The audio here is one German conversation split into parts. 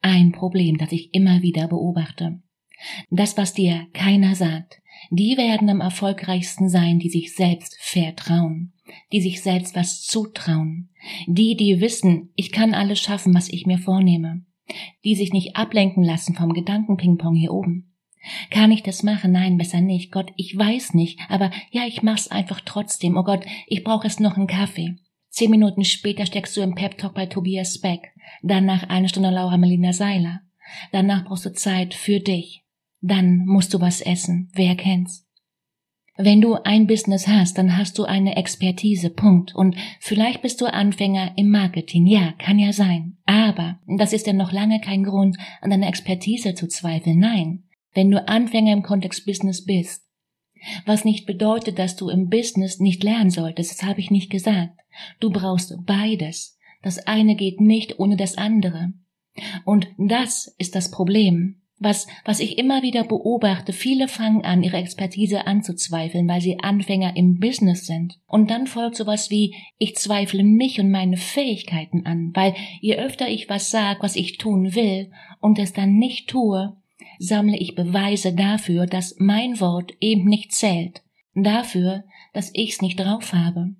ein Problem, das ich immer wieder beobachte. Das, was dir keiner sagt, die werden am erfolgreichsten sein, die sich selbst vertrauen, die sich selbst was zutrauen, die, die wissen, ich kann alles schaffen, was ich mir vornehme, die sich nicht ablenken lassen vom Gedankenpingpong hier oben. Kann ich das machen? Nein, besser nicht. Gott, ich weiß nicht, aber ja, ich mach's einfach trotzdem. Oh Gott, ich brauche jetzt noch einen Kaffee. Zehn Minuten später steckst du im Pep-Talk bei Tobias Beck. Danach eine Stunde Laura Melina Seiler. Danach brauchst du Zeit für dich. Dann musst du was essen. Wer kennt's? Wenn du ein Business hast, dann hast du eine Expertise, Punkt. Und vielleicht bist du Anfänger im Marketing, ja, kann ja sein. Aber das ist ja noch lange kein Grund, an deiner Expertise zu zweifeln. Nein, wenn du Anfänger im Kontext Business bist, was nicht bedeutet, dass du im Business nicht lernen solltest, das habe ich nicht gesagt. Du brauchst beides. Das eine geht nicht ohne das andere. Und das ist das Problem. Was, was ich immer wieder beobachte, viele fangen an, ihre Expertise anzuzweifeln, weil sie Anfänger im Business sind. Und dann folgt sowas wie, ich zweifle mich und meine Fähigkeiten an, weil je öfter ich was sag, was ich tun will, und es dann nicht tue, sammle ich Beweise dafür, dass mein Wort eben nicht zählt, dafür, dass ich's nicht drauf habe.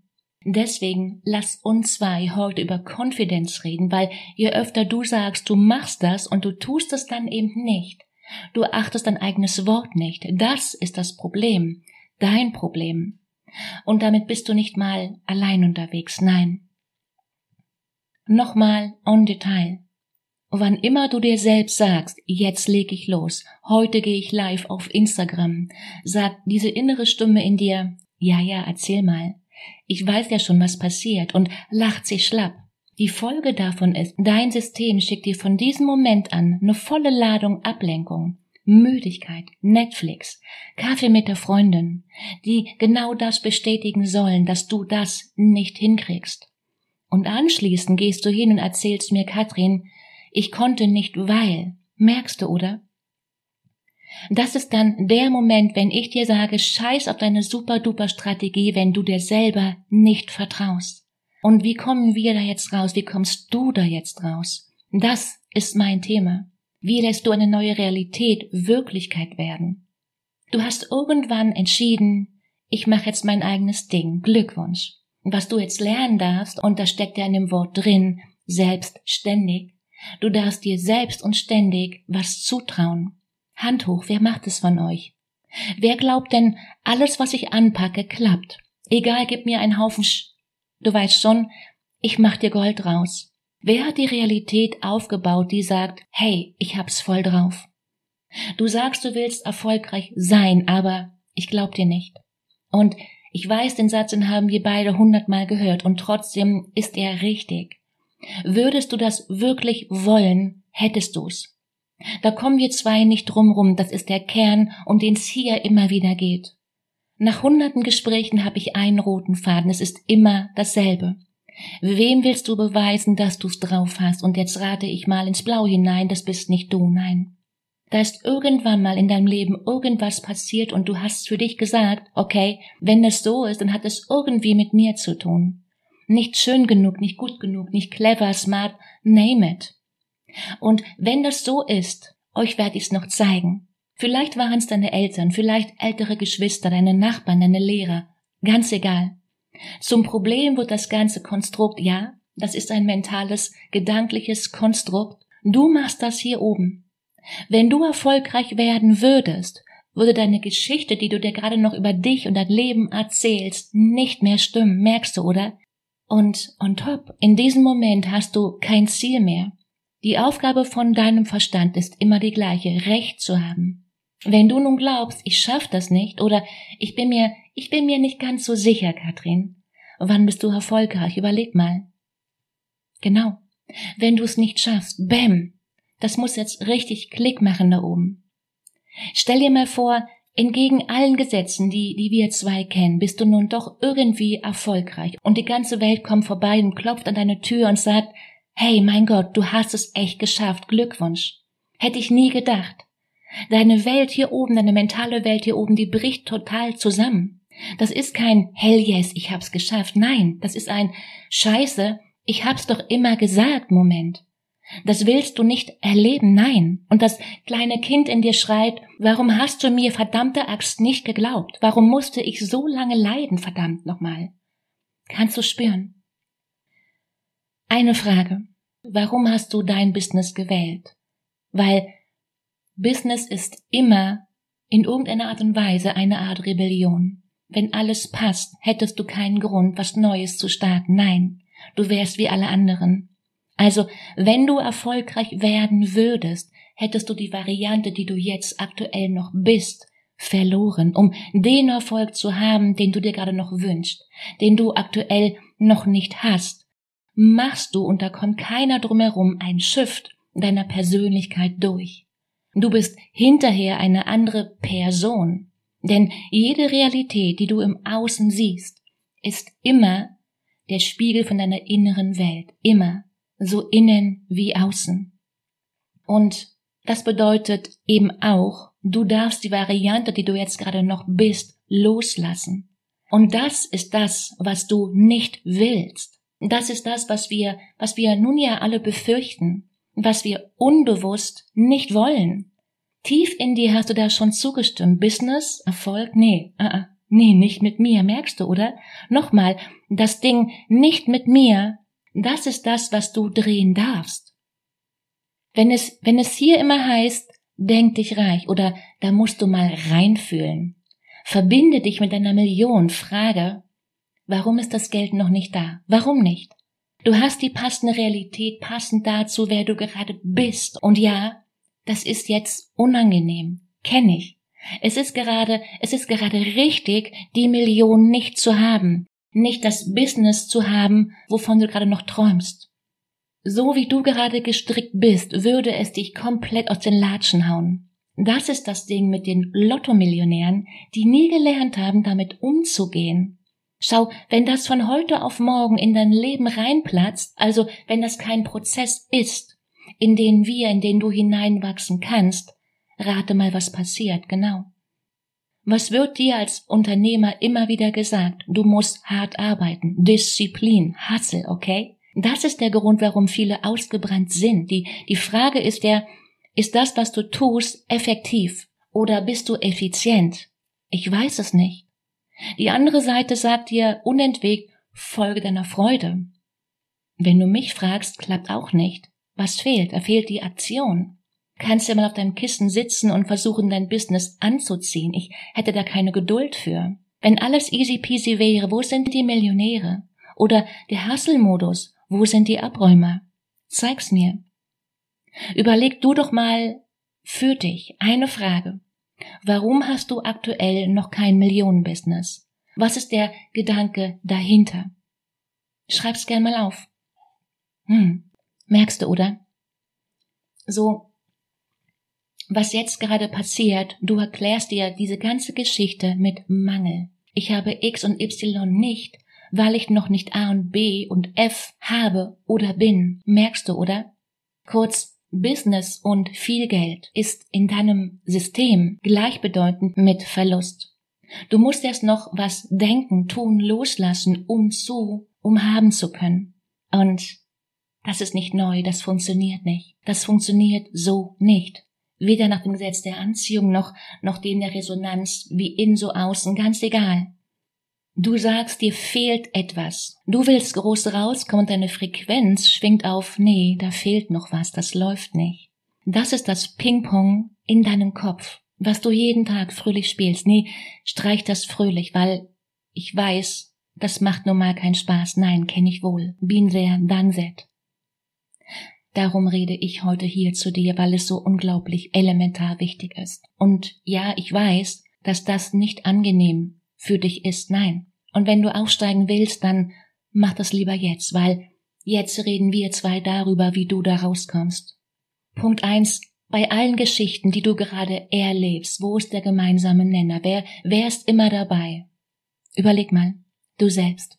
Deswegen lass uns zwei heute über Konfidenz reden, weil je öfter du sagst, du machst das und du tust es dann eben nicht, du achtest dein eigenes Wort nicht, das ist das Problem, dein Problem. Und damit bist du nicht mal allein unterwegs, nein. Nochmal on Detail. Wann immer du dir selbst sagst, jetzt leg ich los, heute gehe ich live auf Instagram, sagt diese innere Stimme in dir, ja, ja, erzähl mal. Ich weiß ja schon, was passiert und lacht sich schlapp. Die Folge davon ist, dein System schickt dir von diesem Moment an eine volle Ladung Ablenkung, Müdigkeit, Netflix, Kaffee mit der Freundin, die genau das bestätigen sollen, dass du das nicht hinkriegst. Und anschließend gehst du hin und erzählst mir, Katrin, ich konnte nicht, weil. Merkst du, oder? Das ist dann der Moment, wenn ich dir sage, scheiß auf deine super duper Strategie, wenn du dir selber nicht vertraust. Und wie kommen wir da jetzt raus? Wie kommst du da jetzt raus? Das ist mein Thema. Wie lässt du eine neue Realität Wirklichkeit werden? Du hast irgendwann entschieden, ich mache jetzt mein eigenes Ding. Glückwunsch. Was du jetzt lernen darfst, und das steckt ja in dem Wort drin, selbstständig, Du darfst dir selbst und ständig was zutrauen. Hand hoch, wer macht es von euch? Wer glaubt denn, alles, was ich anpacke, klappt? Egal, gib mir einen Haufen Sch Du weißt schon, ich mach dir Gold raus. Wer hat die Realität aufgebaut, die sagt, hey, ich hab's voll drauf? Du sagst, du willst erfolgreich sein, aber ich glaub dir nicht. Und ich weiß, den Satz, den haben wir beide hundertmal gehört, und trotzdem ist er richtig. Würdest du das wirklich wollen, hättest du's. Da kommen wir zwei nicht drumrum, das ist der Kern, um den es hier immer wieder geht. Nach hunderten Gesprächen habe ich einen roten Faden, es ist immer dasselbe. Wem willst du beweisen, dass du's drauf hast? Und jetzt rate ich mal ins Blau hinein, das bist nicht du, nein. Da ist irgendwann mal in deinem Leben irgendwas passiert und du hast für dich gesagt, okay, wenn das so ist, dann hat es irgendwie mit mir zu tun nicht schön genug, nicht gut genug, nicht clever, smart, name it. Und wenn das so ist, euch werde ich's noch zeigen. Vielleicht waren es deine Eltern, vielleicht ältere Geschwister, deine Nachbarn, deine Lehrer, ganz egal. Zum Problem wird das ganze Konstrukt, ja, das ist ein mentales, gedankliches Konstrukt. Du machst das hier oben. Wenn du erfolgreich werden würdest, würde deine Geschichte, die du dir gerade noch über dich und dein Leben erzählst, nicht mehr stimmen, merkst du, oder? Und on top, in diesem Moment hast du kein Ziel mehr. Die Aufgabe von deinem Verstand ist immer die gleiche, Recht zu haben. Wenn du nun glaubst, ich schaff das nicht oder ich bin mir, ich bin mir nicht ganz so sicher, Katrin, wann bist du erfolgreich? Überleg mal. Genau. Wenn du es nicht schaffst, bäm, das muss jetzt richtig Klick machen da oben. Stell dir mal vor, entgegen allen Gesetzen, die, die wir zwei kennen, bist du nun doch irgendwie erfolgreich und die ganze Welt kommt vorbei und klopft an deine Tür und sagt, hey, mein Gott, du hast es echt geschafft, Glückwunsch. Hätte ich nie gedacht. Deine Welt hier oben, deine mentale Welt hier oben, die bricht total zusammen. Das ist kein Hell yes, ich hab's geschafft. Nein, das ist ein Scheiße, ich hab's doch immer gesagt Moment. Das willst du nicht erleben, nein. Und das kleine Kind in dir schreit, warum hast du mir verdammte Axt nicht geglaubt? Warum musste ich so lange leiden, verdammt nochmal? Kannst du spüren? Eine Frage. Warum hast du dein Business gewählt? Weil Business ist immer in irgendeiner Art und Weise eine Art Rebellion. Wenn alles passt, hättest du keinen Grund, was Neues zu starten. Nein, du wärst wie alle anderen. Also, wenn du erfolgreich werden würdest, hättest du die Variante, die du jetzt aktuell noch bist, verloren, um den Erfolg zu haben, den du dir gerade noch wünschst, den du aktuell noch nicht hast. Machst du, und da kommt keiner drumherum, ein Shift deiner Persönlichkeit durch. Du bist hinterher eine andere Person. Denn jede Realität, die du im Außen siehst, ist immer der Spiegel von deiner inneren Welt. Immer so innen wie außen. Und das bedeutet eben auch, du darfst die Variante, die du jetzt gerade noch bist, loslassen. Und das ist das, was du nicht willst. Das ist das, was wir, was wir nun ja alle befürchten, was wir unbewusst nicht wollen. Tief in dir hast du da schon zugestimmt. Business, Erfolg, nee, uh -uh, nee, nicht mit mir, merkst du, oder? Nochmal, das Ding nicht mit mir das ist das, was du drehen darfst. Wenn es, wenn es hier immer heißt, denk dich reich oder da musst du mal reinfühlen. Verbinde dich mit deiner Million, frage, warum ist das Geld noch nicht da? Warum nicht? Du hast die passende Realität passend dazu, wer du gerade bist. Und ja, das ist jetzt unangenehm. Kenn ich. Es ist gerade, es ist gerade richtig, die Million nicht zu haben nicht das Business zu haben, wovon du gerade noch träumst. So wie du gerade gestrickt bist, würde es dich komplett aus den Latschen hauen. Das ist das Ding mit den Lottomillionären, die nie gelernt haben, damit umzugehen. Schau, wenn das von heute auf morgen in dein Leben reinplatzt, also wenn das kein Prozess ist, in den wir, in den du hineinwachsen kannst, rate mal, was passiert, genau. Was wird dir als Unternehmer immer wieder gesagt? Du musst hart arbeiten, Disziplin, Hustle, okay? Das ist der Grund, warum viele ausgebrannt sind. Die, die Frage ist ja, ist das, was du tust, effektiv oder bist du effizient? Ich weiß es nicht. Die andere Seite sagt dir unentwegt, folge deiner Freude. Wenn du mich fragst, klappt auch nicht. Was fehlt? Er fehlt die Aktion kannst ja mal auf deinem Kissen sitzen und versuchen, dein Business anzuziehen. Ich hätte da keine Geduld für. Wenn alles easy peasy wäre, wo sind die Millionäre? Oder der Hustle-Modus, wo sind die Abräumer? Zeig's mir. Überleg du doch mal für dich eine Frage. Warum hast du aktuell noch kein Millionenbusiness? Was ist der Gedanke dahinter? Schreib's gern mal auf. Hm, merkst du, oder? So, was jetzt gerade passiert, du erklärst dir diese ganze Geschichte mit Mangel. Ich habe X und Y nicht, weil ich noch nicht A und B und F habe oder bin. Merkst du, oder? Kurz, Business und viel Geld ist in deinem System gleichbedeutend mit Verlust. Du musst erst noch was denken, tun, loslassen, um zu, um haben zu können. Und das ist nicht neu, das funktioniert nicht. Das funktioniert so nicht weder nach dem Gesetz der Anziehung noch, noch dem der Resonanz, wie in so außen, ganz egal. Du sagst, dir fehlt etwas. Du willst groß rauskommen und deine Frequenz schwingt auf, nee, da fehlt noch was, das läuft nicht. Das ist das Ping-Pong in deinem Kopf. was du jeden Tag fröhlich spielst. Nee, streich das fröhlich, weil ich weiß, das macht nun mal keinen Spaß. Nein, kenne ich wohl. Bin there, done that. Darum rede ich heute hier zu dir, weil es so unglaublich elementar wichtig ist. Und ja, ich weiß, dass das nicht angenehm für dich ist. Nein. Und wenn du aufsteigen willst, dann mach das lieber jetzt, weil jetzt reden wir zwei darüber, wie du da rauskommst. Punkt eins, bei allen Geschichten, die du gerade erlebst, wo ist der gemeinsame Nenner? Wer, wer ist immer dabei? Überleg mal, du selbst.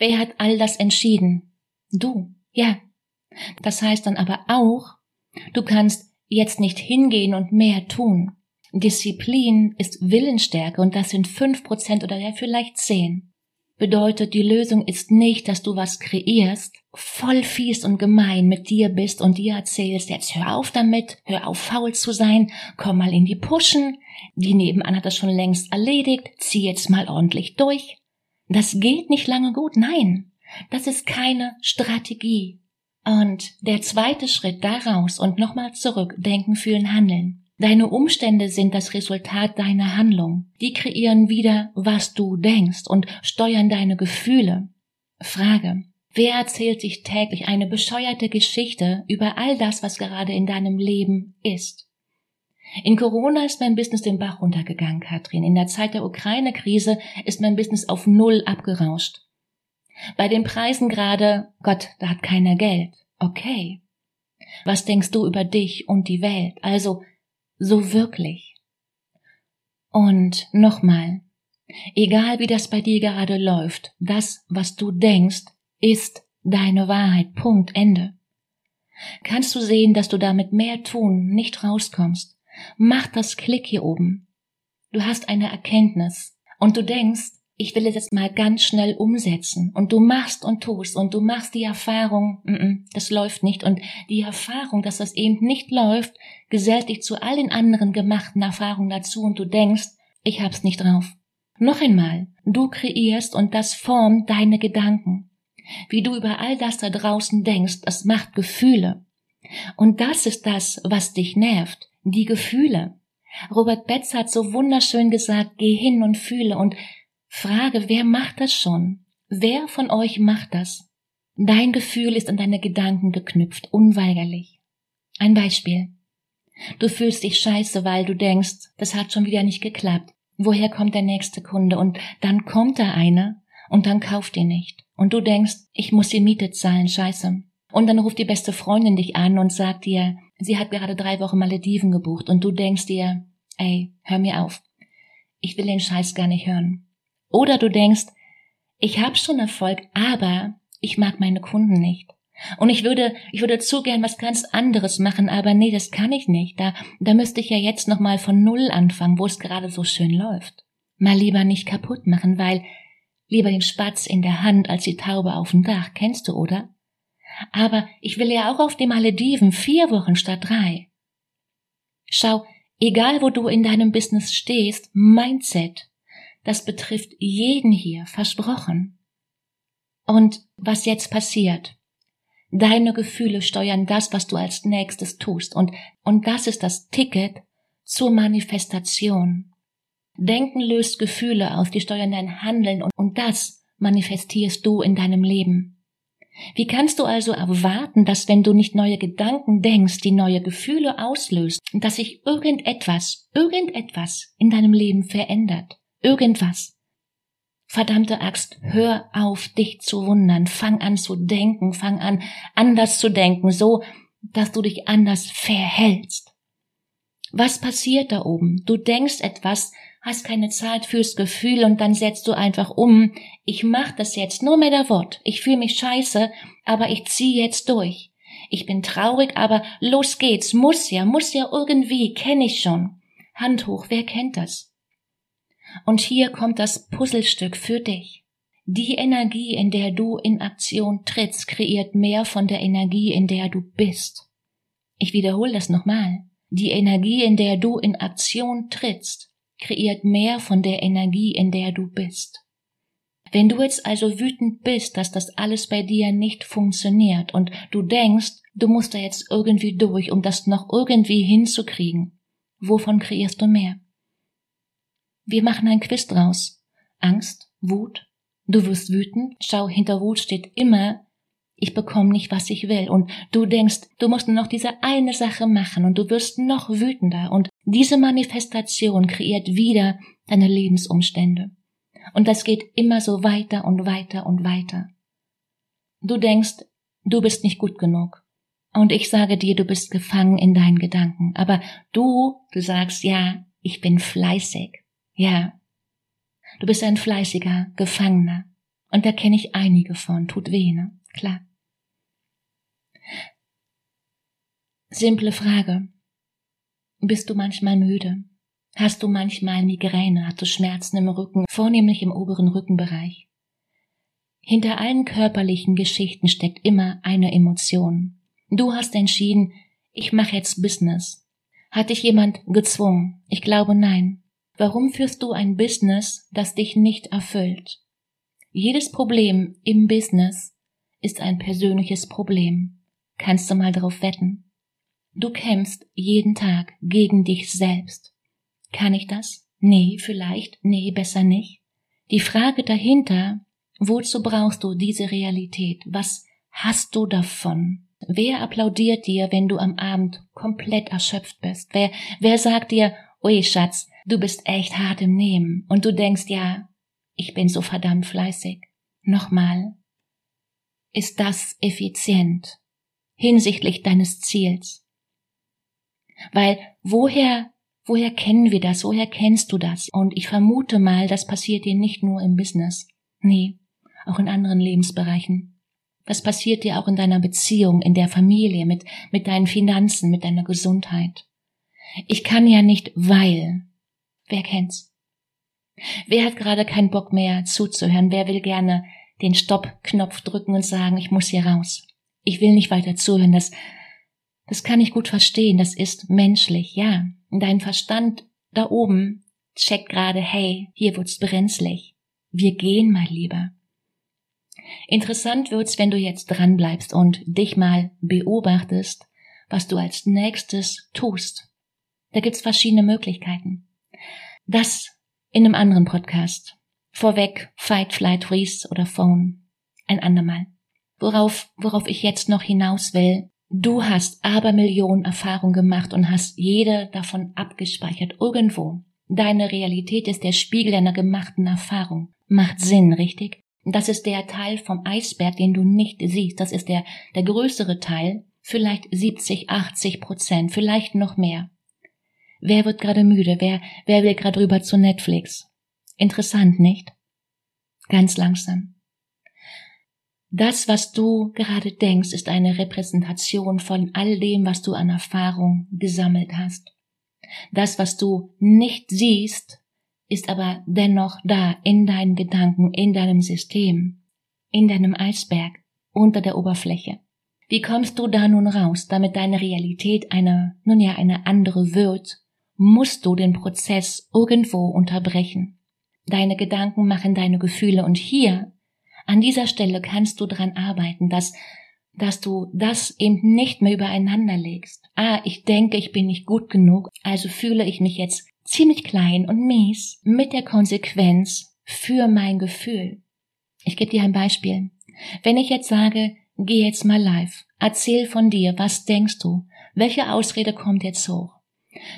Wer hat all das entschieden? Du. Ja. Das heißt dann aber auch, du kannst jetzt nicht hingehen und mehr tun. Disziplin ist Willensstärke und das sind fünf Prozent oder ja vielleicht zehn bedeutet, die Lösung ist nicht, dass du was kreierst, voll fies und gemein mit dir bist und dir erzählst, jetzt hör auf damit, hör auf faul zu sein, komm mal in die Puschen, die nebenan hat das schon längst erledigt, zieh jetzt mal ordentlich durch. Das geht nicht lange gut, nein, das ist keine Strategie. Und der zweite Schritt daraus und nochmal zurück, denken, fühlen, handeln. Deine Umstände sind das Resultat deiner Handlung. Die kreieren wieder, was du denkst und steuern deine Gefühle. Frage. Wer erzählt sich täglich eine bescheuerte Geschichte über all das, was gerade in deinem Leben ist? In Corona ist mein Business den Bach runtergegangen, Katrin. In der Zeit der Ukraine-Krise ist mein Business auf Null abgerauscht. Bei den Preisen gerade, Gott, da hat keiner Geld. Okay. Was denkst du über dich und die Welt? Also, so wirklich. Und nochmal, egal wie das bei dir gerade läuft, das, was du denkst, ist deine Wahrheit. Punkt. Ende. Kannst du sehen, dass du damit mehr tun, nicht rauskommst? Mach das Klick hier oben. Du hast eine Erkenntnis und du denkst, ich will es jetzt mal ganz schnell umsetzen. Und du machst und tust und du machst die Erfahrung, mm -mm, das läuft nicht. Und die Erfahrung, dass das eben nicht läuft, gesellt dich zu all den anderen gemachten Erfahrungen dazu und du denkst, ich hab's nicht drauf. Noch einmal, du kreierst und das formt deine Gedanken. Wie du über all das da draußen denkst, das macht Gefühle. Und das ist das, was dich nervt, die Gefühle. Robert Betz hat so wunderschön gesagt, geh hin und fühle und Frage, wer macht das schon? Wer von euch macht das? Dein Gefühl ist an deine Gedanken geknüpft, unweigerlich. Ein Beispiel. Du fühlst dich scheiße, weil du denkst, das hat schon wieder nicht geklappt. Woher kommt der nächste Kunde? Und dann kommt da einer und dann kauft ihr nicht. Und du denkst, ich muss die Miete zahlen, scheiße. Und dann ruft die beste Freundin dich an und sagt dir, sie hat gerade drei Wochen Malediven gebucht und du denkst dir, ey, hör mir auf. Ich will den Scheiß gar nicht hören. Oder du denkst, ich habe schon Erfolg, aber ich mag meine Kunden nicht. Und ich würde, ich würde zu gern was ganz anderes machen, aber nee, das kann ich nicht. Da, da müsste ich ja jetzt noch mal von Null anfangen, wo es gerade so schön läuft. Mal lieber nicht kaputt machen, weil lieber den Spatz in der Hand als die Taube auf dem Dach, kennst du, oder? Aber ich will ja auch auf die Malediven vier Wochen statt drei. Schau, egal wo du in deinem Business stehst, Mindset das betrifft jeden hier, versprochen. Und was jetzt passiert? Deine Gefühle steuern das, was du als nächstes tust. Und, und das ist das Ticket zur Manifestation. Denken löst Gefühle aus, die steuern dein Handeln und, und das manifestierst du in deinem Leben. Wie kannst du also erwarten, dass wenn du nicht neue Gedanken denkst, die neue Gefühle auslöst, dass sich irgendetwas, irgendetwas in deinem Leben verändert? Irgendwas. Verdammte Axt, hör auf, dich zu wundern. Fang an zu denken, fang an, anders zu denken, so, dass du dich anders verhältst. Was passiert da oben? Du denkst etwas, hast keine Zeit fürs Gefühl und dann setzt du einfach um. Ich mach das jetzt, nur mehr der Wort. Ich fühle mich scheiße, aber ich zieh jetzt durch. Ich bin traurig, aber los geht's. Muss ja, muss ja irgendwie, kenn ich schon. Hand hoch, wer kennt das? Und hier kommt das Puzzlestück für dich. Die Energie, in der du in Aktion trittst, kreiert mehr von der Energie, in der du bist. Ich wiederhole das nochmal. Die Energie, in der du in Aktion trittst, kreiert mehr von der Energie, in der du bist. Wenn du jetzt also wütend bist, dass das alles bei dir nicht funktioniert und du denkst, du musst da jetzt irgendwie durch, um das noch irgendwie hinzukriegen, Wovon kreierst du mehr? Wir machen ein Quiz draus. Angst, Wut. Du wirst wütend. Schau, hinter Wut steht immer, ich bekomme nicht, was ich will. Und du denkst, du musst nur noch diese eine Sache machen und du wirst noch wütender. Und diese Manifestation kreiert wieder deine Lebensumstände. Und das geht immer so weiter und weiter und weiter. Du denkst, du bist nicht gut genug. Und ich sage dir, du bist gefangen in deinen Gedanken. Aber du, du sagst, ja, ich bin fleißig. Ja. Du bist ein fleißiger Gefangener. Und da kenne ich einige von. Tut weh, ne? Klar. Simple Frage. Bist du manchmal müde? Hast du manchmal Migräne? Hast du Schmerzen im Rücken, vornehmlich im oberen Rückenbereich? Hinter allen körperlichen Geschichten steckt immer eine Emotion. Du hast entschieden, ich mache jetzt Business. Hat dich jemand gezwungen? Ich glaube nein. Warum führst du ein Business, das dich nicht erfüllt? Jedes Problem im Business ist ein persönliches Problem. Kannst du mal darauf wetten? Du kämpfst jeden Tag gegen dich selbst. Kann ich das? Nee, vielleicht, nee, besser nicht. Die Frage dahinter, wozu brauchst du diese Realität? Was hast du davon? Wer applaudiert dir, wenn du am Abend komplett erschöpft bist? Wer, wer sagt dir, ui Schatz, du bist echt hart im Nehmen und du denkst, ja, ich bin so verdammt fleißig. Nochmal, ist das effizient hinsichtlich deines Ziels? Weil woher, woher kennen wir das? Woher kennst du das? Und ich vermute mal, das passiert dir nicht nur im Business. Nee, auch in anderen Lebensbereichen. Was passiert dir auch in deiner Beziehung, in der Familie, mit, mit deinen Finanzen, mit deiner Gesundheit? Ich kann ja nicht, weil. Wer kennt's? Wer hat gerade keinen Bock mehr zuzuhören? Wer will gerne den Stopp-Knopf drücken und sagen, ich muss hier raus? Ich will nicht weiter zuhören. Das, das kann ich gut verstehen. Das ist menschlich, ja. dein Verstand da oben checkt gerade, hey, hier wird's brenzlig. Wir gehen mal lieber. Interessant wird's, wenn du jetzt dran bleibst und dich mal beobachtest, was du als nächstes tust. Da gibt's verschiedene Möglichkeiten. Das in einem anderen Podcast. Vorweg Fight, Flight, Freeze oder Phone. Ein andermal. Worauf, worauf ich jetzt noch hinaus will. Du hast Abermillionen Erfahrungen gemacht und hast jede davon abgespeichert irgendwo. Deine Realität ist der Spiegel deiner gemachten Erfahrung. Macht Sinn, richtig? Das ist der Teil vom Eisberg, den du nicht siehst. Das ist der, der größere Teil, vielleicht 70, 80 Prozent, vielleicht noch mehr. Wer wird gerade müde? Wer, wer will gerade rüber zu Netflix? Interessant, nicht? Ganz langsam. Das, was du gerade denkst, ist eine Repräsentation von all dem, was du an Erfahrung gesammelt hast. Das, was du nicht siehst, ist aber dennoch da in deinen Gedanken, in deinem System, in deinem Eisberg, unter der Oberfläche. Wie kommst du da nun raus, damit deine Realität eine, nun ja, eine andere wird, musst du den Prozess irgendwo unterbrechen. Deine Gedanken machen deine Gefühle und hier, an dieser Stelle kannst du dran arbeiten, dass, dass du das eben nicht mehr übereinander legst. Ah, ich denke, ich bin nicht gut genug, also fühle ich mich jetzt ziemlich klein und mies mit der Konsequenz für mein Gefühl. Ich gebe dir ein Beispiel. Wenn ich jetzt sage, geh jetzt mal live, erzähl von dir, was denkst du, welche Ausrede kommt jetzt hoch?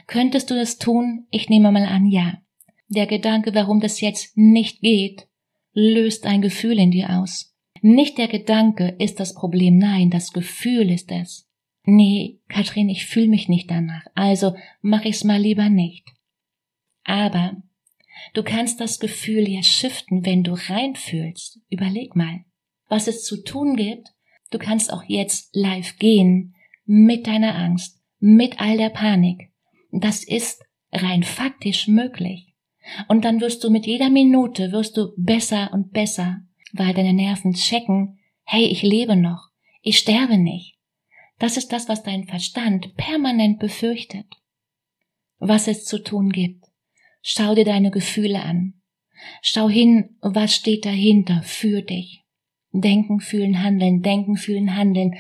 Könntest du das tun? Ich nehme mal an, ja. Der Gedanke, warum das jetzt nicht geht, löst ein Gefühl in dir aus. Nicht der Gedanke ist das Problem, nein, das Gefühl ist es. Nee, Katrin, ich fühle mich nicht danach, also mach ich's mal lieber nicht. Aber du kannst das Gefühl ja shiften, wenn du reinfühlst. Überleg mal, was es zu tun gibt. Du kannst auch jetzt live gehen mit deiner Angst, mit all der Panik. Das ist rein faktisch möglich. Und dann wirst du mit jeder Minute wirst du besser und besser, weil deine Nerven checken, hey, ich lebe noch, ich sterbe nicht. Das ist das, was dein Verstand permanent befürchtet. Was es zu tun gibt. Schau dir deine Gefühle an. Schau hin, was steht dahinter für dich. Denken, fühlen, handeln, denken, fühlen, handeln.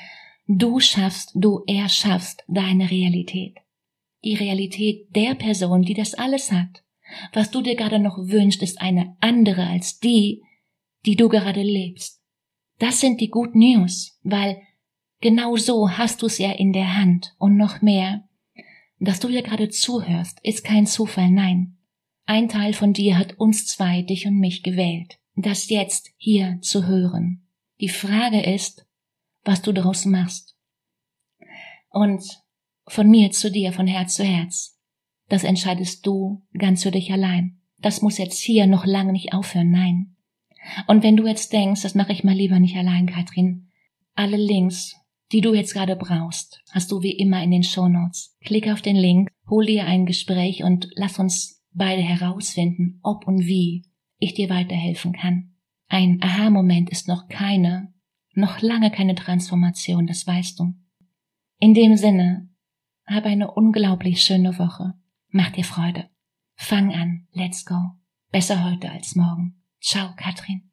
Du schaffst, du erschaffst deine Realität. Die Realität der Person, die das alles hat. Was du dir gerade noch wünschst, ist eine andere als die, die du gerade lebst. Das sind die Good News, weil genau so hast du es ja in der Hand und noch mehr. Dass du dir gerade zuhörst, ist kein Zufall, nein. Ein Teil von dir hat uns zwei, dich und mich gewählt, das jetzt hier zu hören. Die Frage ist, was du daraus machst. Und von mir zu dir, von Herz zu Herz, das entscheidest du ganz für dich allein. Das muss jetzt hier noch lange nicht aufhören, nein. Und wenn du jetzt denkst, das mache ich mal lieber nicht allein, Katrin, alle Links, die du jetzt gerade brauchst, hast du wie immer in den Shownotes. Klick auf den Link, hol dir ein Gespräch und lass uns beide herausfinden, ob und wie ich dir weiterhelfen kann. Ein Aha-Moment ist noch keine, noch lange keine Transformation, das weißt du. In dem Sinne, hab eine unglaublich schöne Woche. Mach dir Freude. Fang an. Let's go. Besser heute als morgen. Ciao, Katrin.